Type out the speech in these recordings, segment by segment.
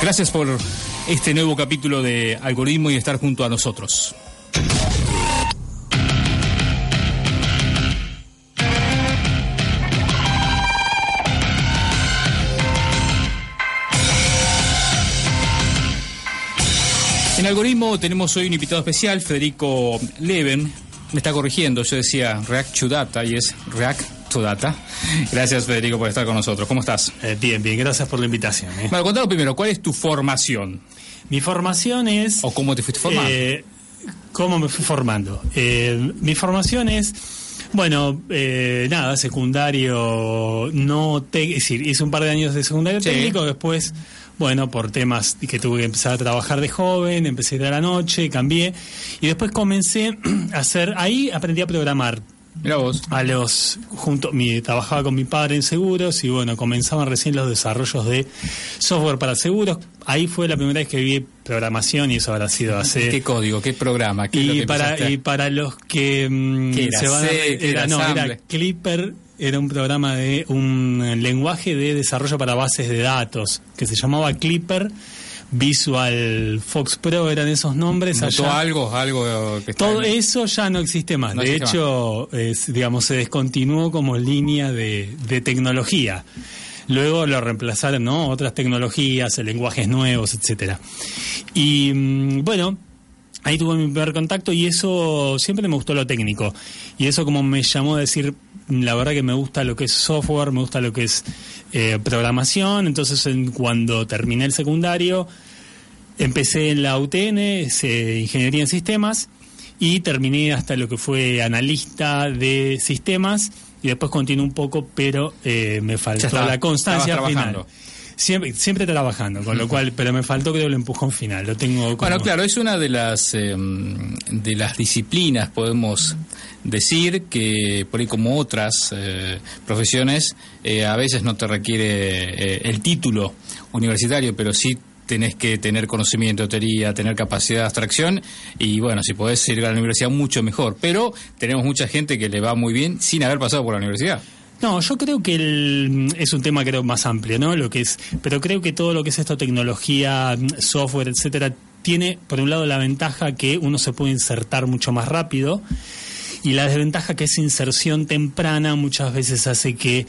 Gracias por este nuevo capítulo de Algoritmo y estar junto a nosotros. En Algoritmo tenemos hoy un invitado especial, Federico Leven. Me está corrigiendo, yo decía React to Data y es React to Data. Gracias, Federico, por estar con nosotros. ¿Cómo estás? Eh, bien, bien, gracias por la invitación. eh. Bueno, contanos primero, ¿cuál es tu formación? Mi formación es... ¿O cómo te fuiste formando? eh, ¿Cómo me fui formando? Eh, mi formación es, bueno, eh, nada, secundario, no te, es decir, hice un par de años de secundario Sí. técnico, después, bueno, por temas que tuve que empezar a trabajar de joven, empecé a ir a la noche, cambié, y después comencé a hacer, ahí aprendí a programar. Mira vos. a los junto mi trabajaba con mi padre en seguros y bueno comenzaban recién los desarrollos de software para seguros ahí fue la primera vez que vi programación y eso habrá sido hace ¿Qué código? ¿Qué programa? ¿Qué lo y que para empezaste y para los que mm, ¿Qué era? se van a C, era, era no era? Clipper era un programa de un lenguaje de desarrollo para bases de datos que se llamaba Clipper Visual Fox Pro eran esos nombres ¿Notó allá. algo? Algo que está Todo en- eso ya no existe más. No de existe hecho, es, digamos, se descontinuó como línea de, de tecnología. Luego lo reemplazaron, ¿no? Otras tecnologías, lenguajes nuevos, etcétera. Y mm, bueno, ahí tuve mi primer contacto y eso siempre me gustó lo técnico. Y eso como me llamó a decir, la verdad que me gusta lo que es software, me gusta lo que es eh, programación. Entonces, en- cuando terminé el secundario, Empecé en la UTN, es, eh, Ingeniería en Sistemas, y terminé hasta lo que fue analista de sistemas, y después continué un poco, pero eh, me faltó la constancia final. Siempre, siempre trabajando, con lo cual, pero me faltó creo el empujón final, lo tengo como- Bueno, claro, es una de las eh, de las disciplinas, podemos decir, que por ahí como otras eh, profesiones, eh, a veces no te requiere eh, el título universitario, pero sí tenés que tener conocimiento de teoría, tener capacidad de abstracción y bueno, si podés ir a la universidad mucho mejor, pero tenemos mucha gente que le va muy bien sin haber pasado por la universidad. No, yo creo que el- es un tema creo más amplio, ¿no? Lo que es, pero creo que todo lo que es esto tecnología, mm, software, etcétera, tiene por un lado la ventaja que uno se puede insertar mucho más rápido y la desventaja que esa inserción temprana muchas veces hace que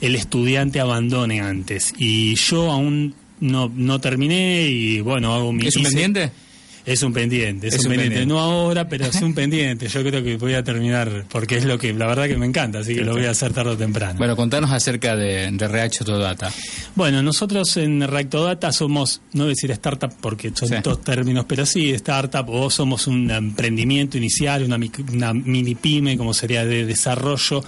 el estudiante abandone antes. Y yo aún no, no terminé y bueno, hago mi ¿Es un pendiente? Es un pendiente, es, Es un, pendiente. pendiente. No ahora, pero es un pendiente. Yo creo que voy a terminar porque es lo que la verdad que me encanta, así que lo voy a hacer tarde o temprano. Bueno, contanos acerca de, de RH Data. Bueno, nosotros en Rectodata somos, no decir startup porque son Sí. dos términos, pero sí startup o somos un emprendimiento inicial, una, una mini pyme, como sería de desarrollo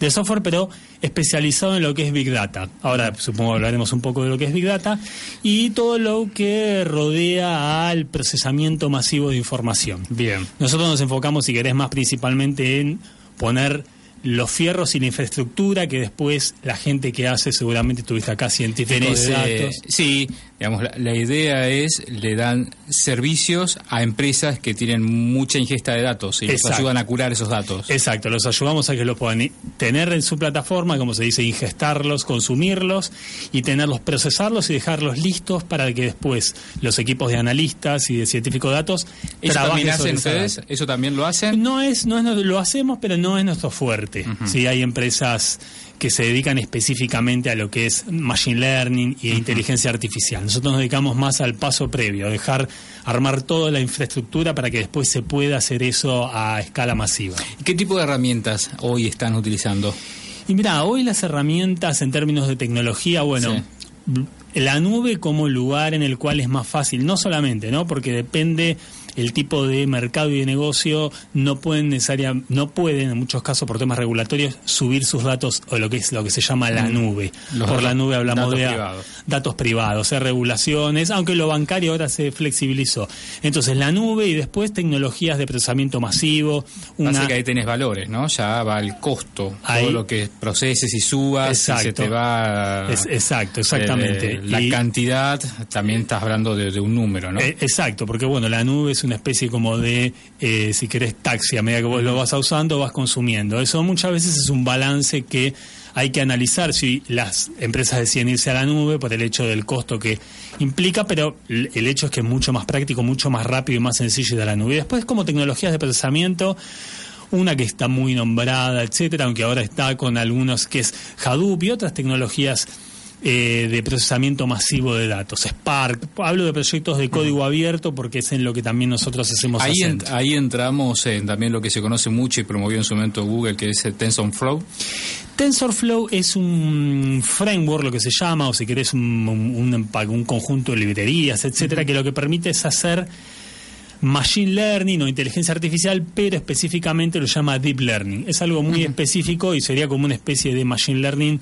de software, pero especializado en lo que es Big Data. Ahora supongo hablaremos un poco de lo que es Big Data y todo lo que rodea al procesamiento masivo de información. Bien. Nosotros nos enfocamos, si querés, más principalmente en poner los fierros y la infraestructura que después la gente que hace, seguramente tuviste acá científicos de eh, datos. sí, digamos, la, la idea es, le dan servicios a empresas que tienen mucha ingesta de datos y les Exacto. ayudan a curar esos datos. Exacto, los ayudamos a que los puedan tener en su plataforma, como se dice, ingestarlos, consumirlos y tenerlos, procesarlos y dejarlos listos para que después los equipos de analistas y de científicos de datos ¿Eso trabajen también hacen ustedes? ¿Eso también lo hacen? No es, no es, lo hacemos, pero no es nuestro fuerte. Sí, hay empresas que se dedican específicamente a lo que es machine learning y inteligencia artificial. Nosotros nos dedicamos más al paso previo, dejar armar toda la infraestructura para que después se pueda hacer eso a escala masiva. ¿Qué tipo de herramientas hoy están utilizando? Y mira, hoy las herramientas en términos de tecnología, bueno, Sí. la nube como lugar en el cual es más fácil, no solamente, ¿no? Porque depende el tipo de mercado y de negocio no pueden necesaria, no pueden en muchos casos por temas regulatorios subir sus datos o lo que es lo que se llama la mm. nube. por la nube hablamos de datos privados, de regulaciones, aunque lo bancario ahora se flexibilizó. Entonces la nube y después tecnologías de procesamiento masivo. Una... que ahí tenés valores, ¿no? Ya va el costo, todo lo que proceses y subas, se te va. exacto, exactamente. Eh, la cantidad, también estás hablando de, de un número, ¿no? Eh, exacto, porque bueno, la nube es una especie como de, eh, si querés, taxi. A medida que vos lo vas usando, vas consumiendo. Eso muchas veces es un balance que hay que analizar si las empresas deciden irse a la nube por el hecho del costo que implica, pero el hecho es que es mucho más práctico, mucho más rápido y más sencillo ir a la nube. Después, como tecnologías de procesamiento, una que está muy nombrada, etcétera, aunque ahora está con algunos que es Hadoop y otras tecnologías eh, de procesamiento masivo de datos, Spark. Hablo de proyectos de código abierto porque es en lo que también nosotros hacemos. Ahí, ahí entramos en también lo que se conoce mucho y promovió en su momento Google, que es el TensorFlow. TensorFlow es un framework, lo que se llama, o si querés, un, un, conjunto de librerías, etcétera, que lo que permite es hacer machine learning o inteligencia artificial, pero específicamente lo llama deep learning. Es algo muy específico y sería como una especie de machine learning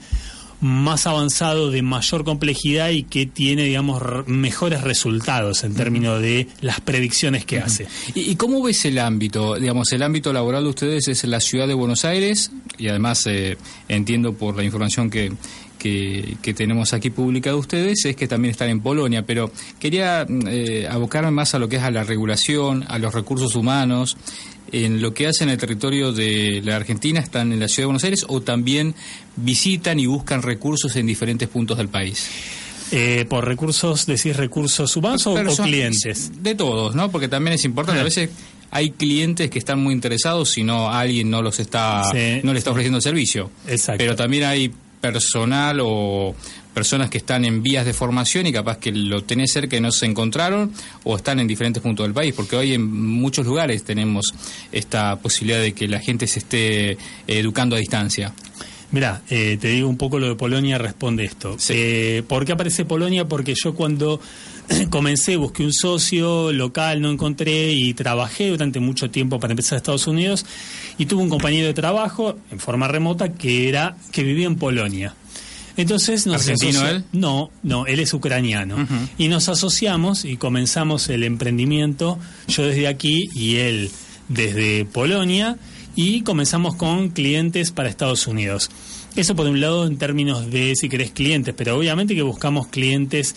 más avanzado, de mayor complejidad y que tiene, digamos, mejores resultados en términos de las predicciones que hace. ¿Y, cómo ves el ámbito? Digamos, el ámbito laboral de ustedes es la ciudad de Buenos Aires y además eh, entiendo por la información que, que, tenemos aquí publicada ustedes es que también están en Polonia, pero quería eh, abocarme más a lo que es a la regulación, a los recursos humanos, en lo que hacen en el territorio de la Argentina, están en la ciudad de Buenos Aires o también visitan y buscan recursos en diferentes puntos del país. Eh, por recursos, decís recursos humanos o, clientes? De todos, ¿no? Porque también es importante, a veces hay clientes que están muy interesados si no alguien no los está no le está ofreciendo el servicio. Exacto. Pero también hay personal o personas que están en vías de formación y capaz que lo tenés cerca y no se encontraron o están en diferentes puntos del país, porque hoy en muchos lugares tenemos esta posibilidad de que la gente se esté educando a distancia. Mira, eh, te digo un poco lo de Polonia, responde esto. Eh, ¿Por qué aparece Polonia? Porque yo cuando comencé busqué un socio local, no encontré y trabajé durante mucho tiempo para empezar a Estados Unidos y tuve un compañero de trabajo en forma remota que era que vivía en Polonia. Entonces nos ¿Argentino él? No, no, él es ucraniano. Y nos asociamos y comenzamos el emprendimiento, yo desde aquí y él desde Polonia, y comenzamos con clientes para Estados Unidos. Eso por un lado en términos de, si querés, clientes, pero obviamente que buscamos clientes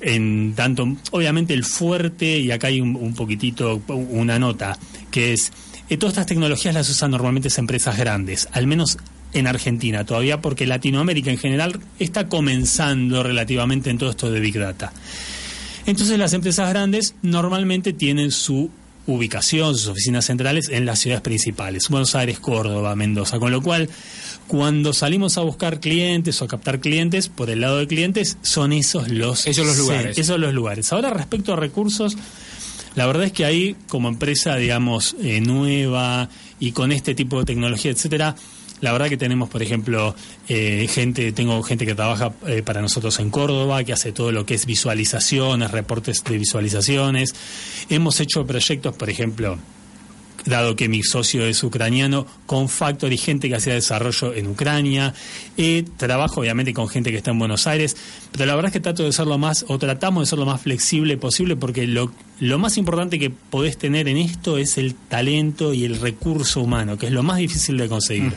en tanto, obviamente el fuerte, y acá hay un, poquitito, una nota, que es, eh, todas estas tecnologías las usan normalmente empresas grandes, al menos en Argentina todavía, porque Latinoamérica en general está comenzando relativamente en todo esto de Big Data. Entonces las empresas grandes normalmente tienen su ubicación, sus oficinas centrales en las ciudades principales, Buenos Aires, Córdoba, Mendoza, con lo cual cuando salimos a buscar clientes o a captar clientes, por el lado de clientes, son esos los, esos los lugares. esos los lugares. Ahora respecto a recursos, la verdad es que ahí como empresa, digamos, eh, nueva y con este tipo de tecnología, etcétera, la verdad que tenemos, por ejemplo, eh, gente, tengo gente que trabaja eh, para nosotros en Córdoba, que hace todo lo que es visualizaciones, reportes de visualizaciones. Hemos hecho proyectos, por ejemplo, dado que mi socio es ucraniano, con Factor y gente que hacía desarrollo en Ucrania. Eh, trabajo obviamente con gente que está en Buenos Aires, pero la verdad es que trato de ser lo más, o tratamos de ser lo más flexible posible, porque lo, lo más importante que podés tener en esto es el talento y el recurso humano, que es lo más difícil de conseguir.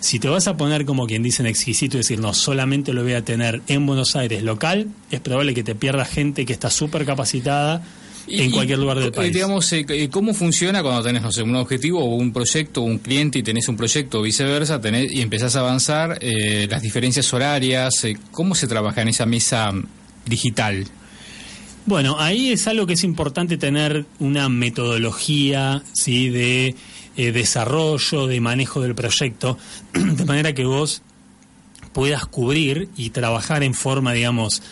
Si te vas a poner como quien dice en exquisito y decir, no, solamente lo voy a tener en Buenos Aires local, es probable que te pierda gente que está súper capacitada en cualquier lugar del país. Digamos, eh, eh, ¿cómo funciona cuando tenés, no sé, un objetivo o un proyecto, un cliente y tenés un proyecto o viceversa, tenés, y empezás a avanzar, eh, las diferencias horarias, ¿cómo se trabaja en esa mesa digital? Bueno, ahí es algo que es importante tener una metodología, ¿sí?, de desarrollo, de manejo del proyecto, de manera que vos puedas cubrir y trabajar en forma, digamos,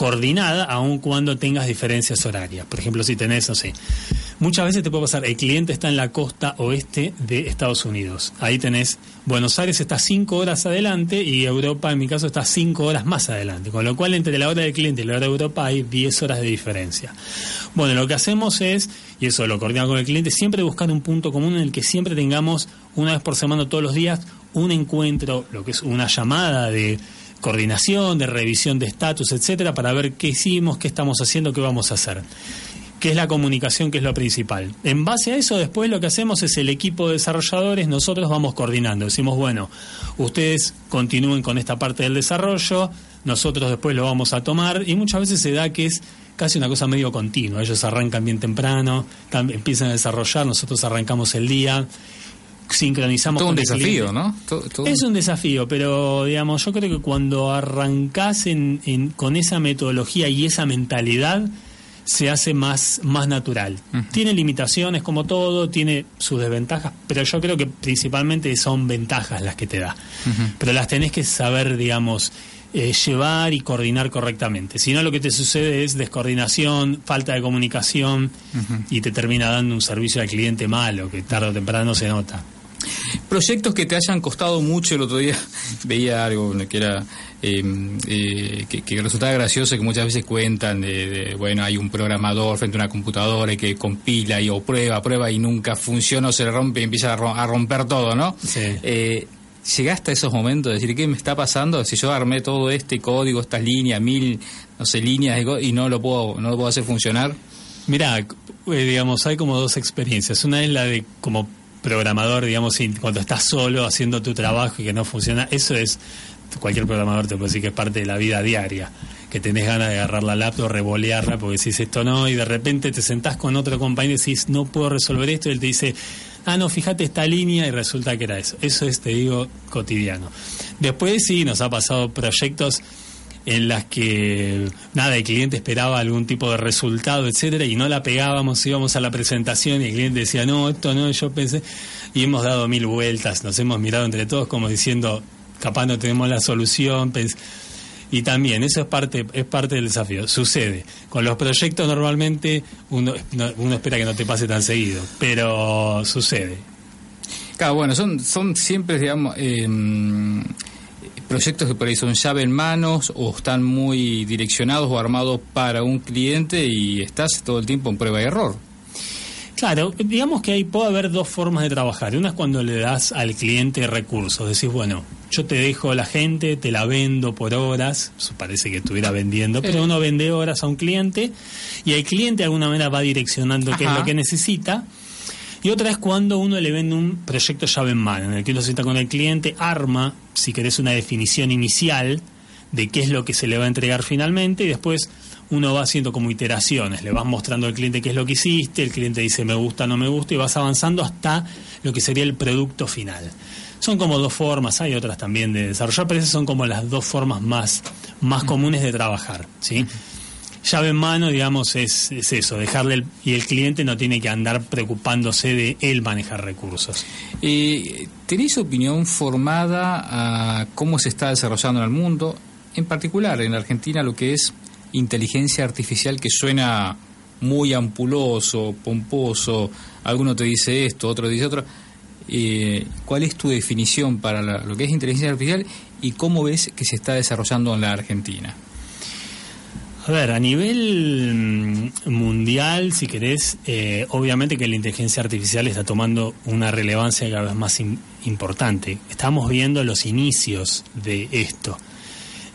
coordinada aun cuando tengas diferencias horarias. Por ejemplo, si tenés, no muchas veces te puede pasar, el cliente está en la costa oeste de Estados Unidos. Ahí tenés, Buenos Aires está cinco horas adelante y Europa, en mi caso, está cinco horas más adelante. Con lo cual, entre la hora del cliente y la hora de Europa hay 10 horas de diferencia. Bueno, lo que hacemos es, y eso lo coordinamos con el cliente, siempre buscar un punto común en el que siempre tengamos, una vez por semana, todos los días, un encuentro, lo que es una llamada de coordinación, de revisión de estatus, etcétera, para ver qué hicimos, qué estamos haciendo, qué vamos a hacer. ¿Qué es la comunicación, que es lo principal. En base a eso, después lo que hacemos es el equipo de desarrolladores, nosotros vamos coordinando. Decimos, bueno, ustedes continúen con esta parte del desarrollo, nosotros después lo vamos a tomar, y muchas veces se da que es casi una cosa medio continua. Ellos arrancan bien temprano, empiezan a desarrollar, nosotros arrancamos el día sincronizamos todo un desafío, ¿no? Es un desafío, pero digamos, yo creo que cuando arrancás en, con esa metodología y esa mentalidad, se hace más, más natural. Tiene limitaciones como todo, tiene sus desventajas, pero yo creo que principalmente son ventajas las que te da. Pero las tenés que saber, digamos, eh, llevar y coordinar correctamente. Si no, lo que te sucede es descoordinación, falta de comunicación y te termina dando un servicio al cliente malo, que tarde o temprano se nota. Proyectos que te hayan costado mucho, el otro día veía algo que era em, eh, que, resultaba gracioso, que muchas veces cuentan de, bueno, hay un programador frente a una computadora que compila y o prueba, prueba y nunca funciona o se le rompe y empieza a, romper todo, ¿no? Sí. Eh, ¿Llegaste a esos momentos de decir qué me está pasando? Si yo armé todo este código, estas líneas, mil, no sé, líneas y no lo puedo, no lo puedo hacer funcionar. Mira, eh, digamos, hay como dos experiencias. Una es la de como programador, digamos, cuando estás solo haciendo tu trabajo y que no funciona, eso es, cualquier programador te puede decir que es parte de la vida diaria, que tenés ganas de agarrar la laptop, revolearla, porque decís esto no, y de repente te sentás con otro compañero y decís, no puedo resolver esto, y él te dice, ah, no, fíjate esta línea, y resulta que era eso. Eso es, te digo, cotidiano. Después sí, nos ha pasado proyectos en las que nada, el cliente esperaba algún tipo de resultado, etcétera, y no la pegábamos, íbamos a la presentación y el cliente decía, no, esto no, yo pensé, y hemos dado mil vueltas, nos hemos mirado entre todos como diciendo, capaz no tenemos la solución, y también eso es parte es parte del desafío sucede. Con los proyectos normalmente uno, uno espera que no te pase tan seguido pero sucede. Claro bueno son son siempre digamos eh, proyectos que por ahí son llave en manos o están muy direccionados o armados para un cliente y estás todo el tiempo en prueba y error. Claro, digamos que ahí puede haber dos formas de trabajar. Una es cuando le das al cliente recursos. Decís, bueno, yo te dejo la gente, te la vendo por horas. Eso parece que estuviera vendiendo, pero uno vende horas a un cliente y el cliente de alguna manera va direccionando qué es lo que necesita y otra es cuando uno le vende un proyecto llave en mano, en el que uno se sienta con el cliente, arma, si querés, una definición inicial de qué es lo que se le va a entregar finalmente y después uno va haciendo como iteraciones, le vas mostrando al cliente qué es lo que hiciste, el cliente dice me gusta, no me gusta y vas avanzando hasta lo que sería el producto final. Son como dos formas, hay otras también de desarrollar, pero esas son como las dos formas más, más comunes de trabajar, ¿sí? Llave en mano, digamos, es, es eso, dejarle y el cliente no tiene que andar preocupándose de él manejar recursos. Eh, ¿Tenéis opinión formada a cómo se está desarrollando en el mundo, en particular en Argentina, lo que es inteligencia artificial que suena muy ampuloso, pomposo, alguno te dice esto, otro dice otro. Eh, ¿Cuál es tu definición para lo que es inteligencia artificial y cómo ves que se está desarrollando en la Argentina? A ver, a nivel mm, mundial, si querés, eh, obviamente que la inteligencia artificial está tomando una relevancia cada vez más importante. Estamos viendo los inicios de esto,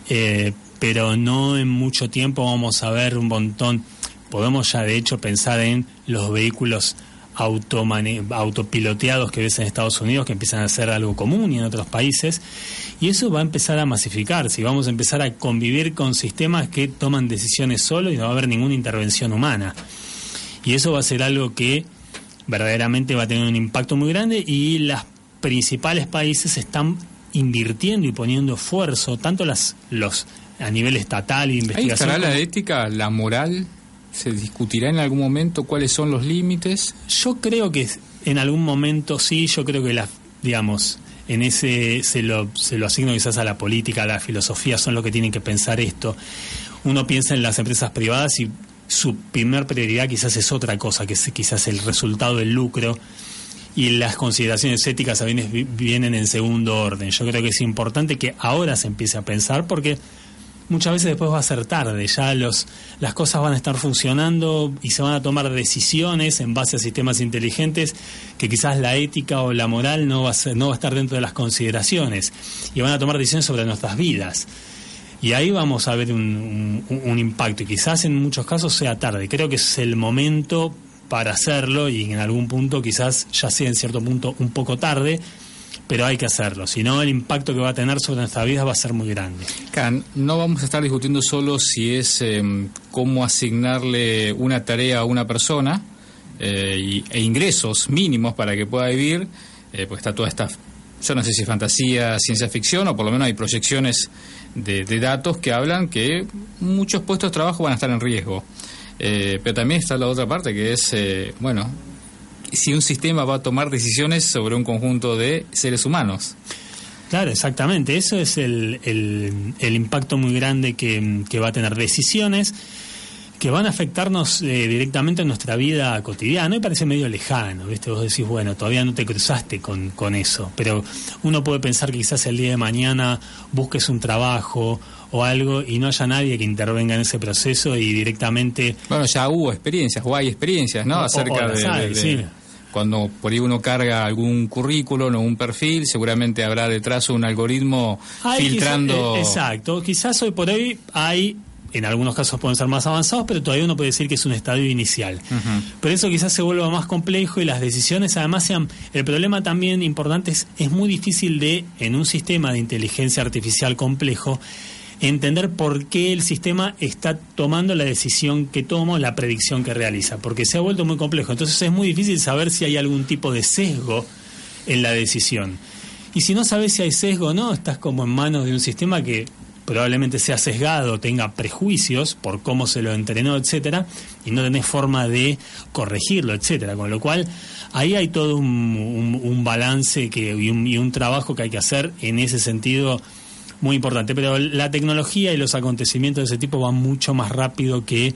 eh, pero no en mucho tiempo vamos a ver un montón. Podemos ya de hecho pensar en los vehículos autopiloteados que ves en Estados Unidos, que empiezan a ser algo común y en otros países, y eso va a empezar a masificarse y vamos a empezar a convivir con sistemas que toman decisiones solo y no va a haber ninguna intervención humana. Y eso va a ser algo que verdaderamente va a tener un impacto muy grande y los principales países están invirtiendo y poniendo esfuerzo, tanto las los a nivel estatal y investigación. ¿Ahí estará la ética, la moral ¿Se discutirá en algún momento cuáles son los límites? Yo creo que en algún momento sí, yo creo que la, digamos, en ese se lo, se lo asigno quizás a la política, a la filosofía, son los que tienen que pensar esto. Uno piensa en las empresas privadas y su primer prioridad quizás es otra cosa, que es quizás el resultado del lucro y las consideraciones éticas a vienen en segundo orden. Yo creo que es importante que ahora se empiece a pensar porque muchas veces después va a ser tarde, ya los, las cosas van a estar funcionando y se van a tomar decisiones en base a sistemas inteligentes que quizás la ética o la moral no va a, no va a estar dentro de las consideraciones y van a tomar decisiones sobre nuestras vidas. Y ahí vamos a ver un, un impacto y quizás en muchos casos sea tarde. Creo que es el momento para hacerlo y en algún punto quizás ya sea en cierto punto un poco tarde, pero hay que hacerlo, si no el impacto que va a tener sobre nuestra vida va a ser muy grande. Can, no vamos a estar discutiendo solo si es em, cómo asignarle una tarea a una persona eh, e ingresos mínimos para que pueda vivir, eh, pues está toda esta, yo no sé si fantasía, ciencia ficción, o por lo menos hay proyecciones de, de datos que hablan que muchos puestos de trabajo van a estar en riesgo. Eh, pero también está la otra parte que es, eh, bueno, si un sistema va a tomar decisiones sobre un conjunto de seres humanos. Claro, exactamente. Eso es el, el, impacto muy grande que, que, va a tener decisiones que van a afectarnos eh, directamente en nuestra vida cotidiana. Y parece medio lejano, ¿viste? Vos decís, bueno, todavía no te cruzaste con, con eso. Pero uno puede pensar que quizás el día de mañana busques un trabajo o algo y no haya nadie que intervenga en ese proceso y directamente... Bueno, ya hubo experiencias o hay experiencias, ¿no? Acerca de, Cuando por ahí uno carga algún currículum o un perfil, seguramente habrá detrás un algoritmo filtrando... Eh, exacto, quizás hoy por hoy hay en algunos casos pueden ser más avanzados, pero todavía uno puede decir que es un estadio inicial. Pero eso quizás se vuelva más complejo y las decisiones además sean... El problema también importante es, es muy difícil de, en un sistema de inteligencia artificial complejo, entender por qué el sistema está tomando la decisión que toma, la predicción que realiza, porque se ha vuelto muy complejo. Entonces es muy difícil saber si hay algún tipo de sesgo en la decisión. Y si no sabes si hay sesgo o no, estás como en manos de un sistema que probablemente sea sesgado, tenga prejuicios por cómo se lo entrenó, etcétera, y no tenés forma de corregirlo, etcétera. Con lo cual, ahí hay todo un, balance que, y, un, y un trabajo que hay que hacer en ese sentido muy importante. Pero la tecnología y los acontecimientos de ese tipo van mucho más rápido que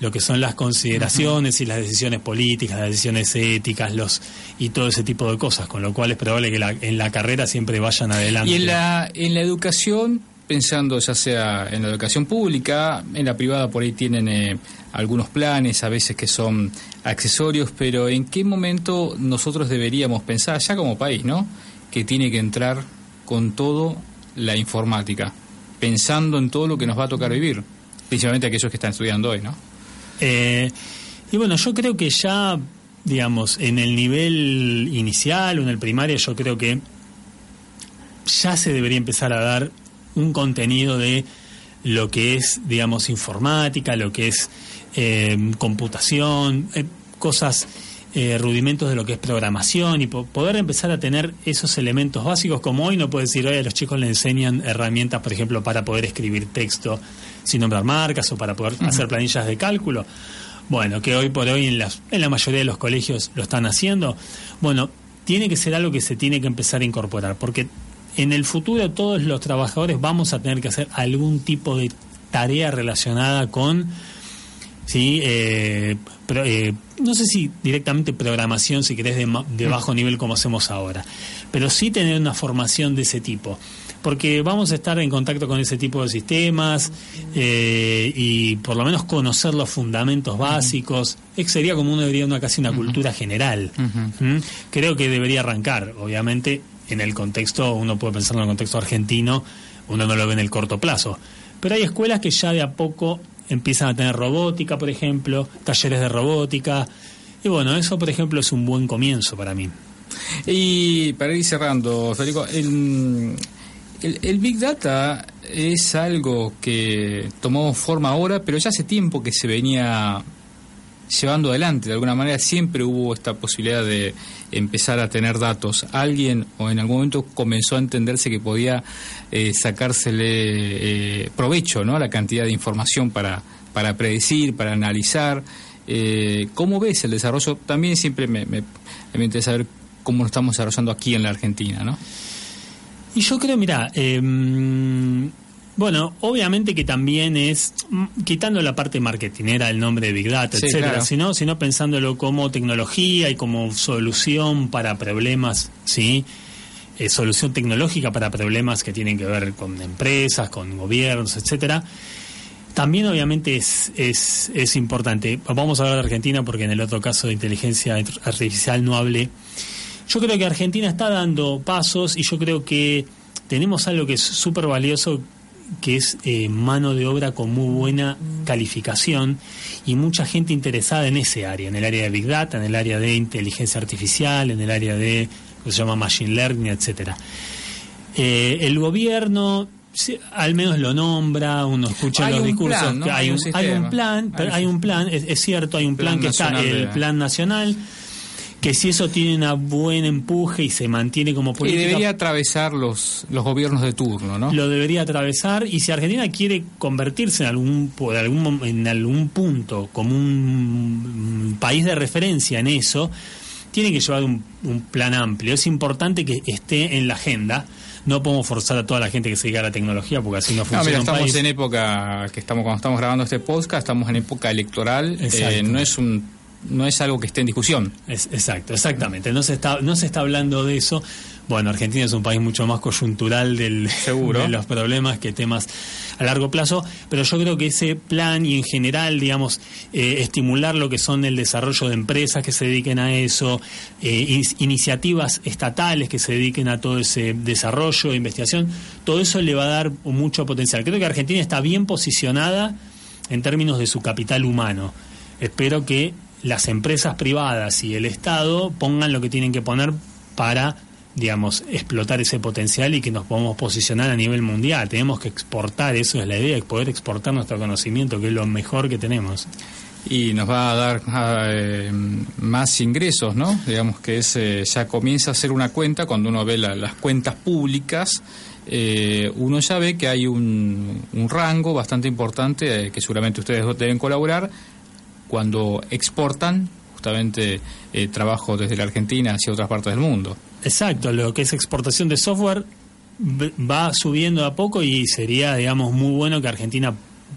lo que son las consideraciones y las decisiones políticas, las decisiones éticas, los y todo ese tipo de cosas, con lo cual es probable que en la carrera siempre vayan adelante. Y en la en la educación, pensando ya sea en la educación pública, en la privada por ahí tienen eh, algunos planes, a veces que son accesorios, pero ¿en qué momento nosotros deberíamos pensar ya como país, ¿no? Que tiene que entrar con todo la informática, pensando en todo lo que nos va a tocar vivir, principalmente aquellos que están estudiando hoy, ¿no? Eh, y bueno, yo creo que ya, digamos, en el nivel inicial o en el primario, yo creo que ya se debería empezar a dar un contenido de lo que es, digamos, informática, lo que es eh, computación, eh, cosas eh, rudimentos de lo que es programación y poder empezar a tener esos elementos básicos como hoy no puede decir hoy a los chicos le enseñan herramientas por ejemplo para poder escribir texto sin nombrar marcas o para poder hacer planillas de cálculo bueno que hoy por hoy en, las, en la mayoría de los colegios lo están haciendo. Bueno tiene que ser algo que se tiene que empezar a incorporar porque en el futuro todos los trabajadores vamos a tener que hacer algún tipo de tarea relacionada con ¿sí? Eh, eh, no sé si directamente programación, si querés, de, de, bajo nivel como hacemos ahora, pero sí tener una formación de ese tipo, porque vamos a estar en contacto con ese tipo de sistemas eh, y por lo menos conocer los fundamentos básicos. sería como uno debería una casi una cultura general. ¿Mm? Creo que debería arrancar, obviamente, en el contexto, uno puede pensar en el contexto argentino, uno no lo ve en el corto plazo. Pero hay escuelas que ya de a poco empiezan a tener robótica, por ejemplo, talleres de robótica. Y bueno, eso, por ejemplo, es un buen comienzo para mí. Y para ir cerrando, Federico, el, el, Big Data es algo que tomó forma ahora, pero ya hace tiempo que se venía llevando adelante. De alguna manera siempre hubo esta posibilidad de empezar a tener datos. Alguien o en algún momento comenzó a entenderse que podía eh, sacársele eh, provecho ¿no? a la cantidad de información para, para predecir, para analizar. Eh, ¿Cómo ves el desarrollo? También siempre me, interesa saber cómo lo estamos desarrollando aquí en la Argentina, ¿no? Y yo creo, mira, em, bueno, obviamente que también es, mm, quitando la parte marketingera, el nombre de Big Data, Sí, etcétera, claro. sino, sino pensándolo como tecnología y como solución para problemas, ¿sí? Eh, solución tecnológica para problemas que tienen que ver con empresas, con gobiernos, etcétera. También obviamente es, es, es importante. Vamos a hablar de Argentina porque en el otro caso de inteligencia artificial no hablé. Yo creo que Argentina está dando pasos y yo creo que tenemos algo que es súper valioso, que es eh, mano de obra con muy buena calificación y mucha gente interesada en ese área, en el área de Big Data, en el área de inteligencia artificial, en el área de lo que se llama Machine Learning, etcétera. Eh, el gobierno sí, al menos lo nombra, uno escucha Hay los un discursos, plan, ¿no? que hay, un, hay un plan, Hay hay un plan, es, es cierto, hay un plan, Plan que está, el de- plan nacional, que si eso tiene un buen empuje y se mantiene como Y política, debería atravesar los, los gobiernos de turno, ¿no? lo debería atravesar y si Argentina quiere convertirse en algún por algún en algún punto como un, país de referencia en eso tiene que llevar un, un plan amplio es importante que esté en la agenda no podemos forzar a toda la gente que se dedica a la tecnología porque así no No, funciona mira, un estamos país. en época que estamos cuando estamos grabando este podcast, estamos en época electoral, eh, no es un no es algo que esté en discusión. Es- exacto, exactamente. No se está, no se está hablando de eso. Bueno, Argentina es un país mucho más coyuntural del, Seguro. de los problemas que temas a largo plazo, pero yo creo que ese plan y en general, digamos, eh, estimular lo que son el desarrollo de empresas que se dediquen a eso, eh, in- iniciativas estatales que se dediquen a todo ese desarrollo, investigación, todo eso le va a dar mucho potencial. Creo que Argentina está bien posicionada en términos de su capital humano. Espero que las empresas privadas y el Estado pongan lo que tienen que poner para, digamos, explotar ese potencial y que nos podamos posicionar a nivel mundial. Tenemos que exportar, eso es la idea, poder exportar nuestro conocimiento, que es lo mejor que tenemos. Y nos va a dar ah, eh, más ingresos, ¿no? Digamos que es, eh, ya comienza a ser una cuenta, cuando uno ve la- las cuentas públicas, eh, uno ya ve que hay un, un rango bastante importante, que seguramente ustedes deben colaborar, cuando exportan justamente eh, trabajo desde la Argentina hacia otras partes del mundo. Exacto, lo que es exportación de software va subiendo a poco y sería, digamos, muy bueno que Argentina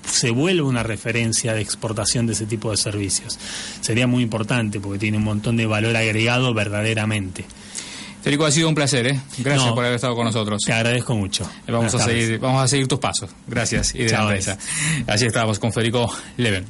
se vuelva una referencia de exportación de ese tipo de servicios. Sería muy importante porque tiene un montón de valor agregado verdaderamente. Federico, ha sido un placer, ¿eh? Gracias No. por haber estado con nosotros. Te agradezco mucho. Vamos Buenas a, tardes. seguir, vamos a seguir tus pasos. Gracias y de la Chao, empresa. Así estamos con Federico Leven.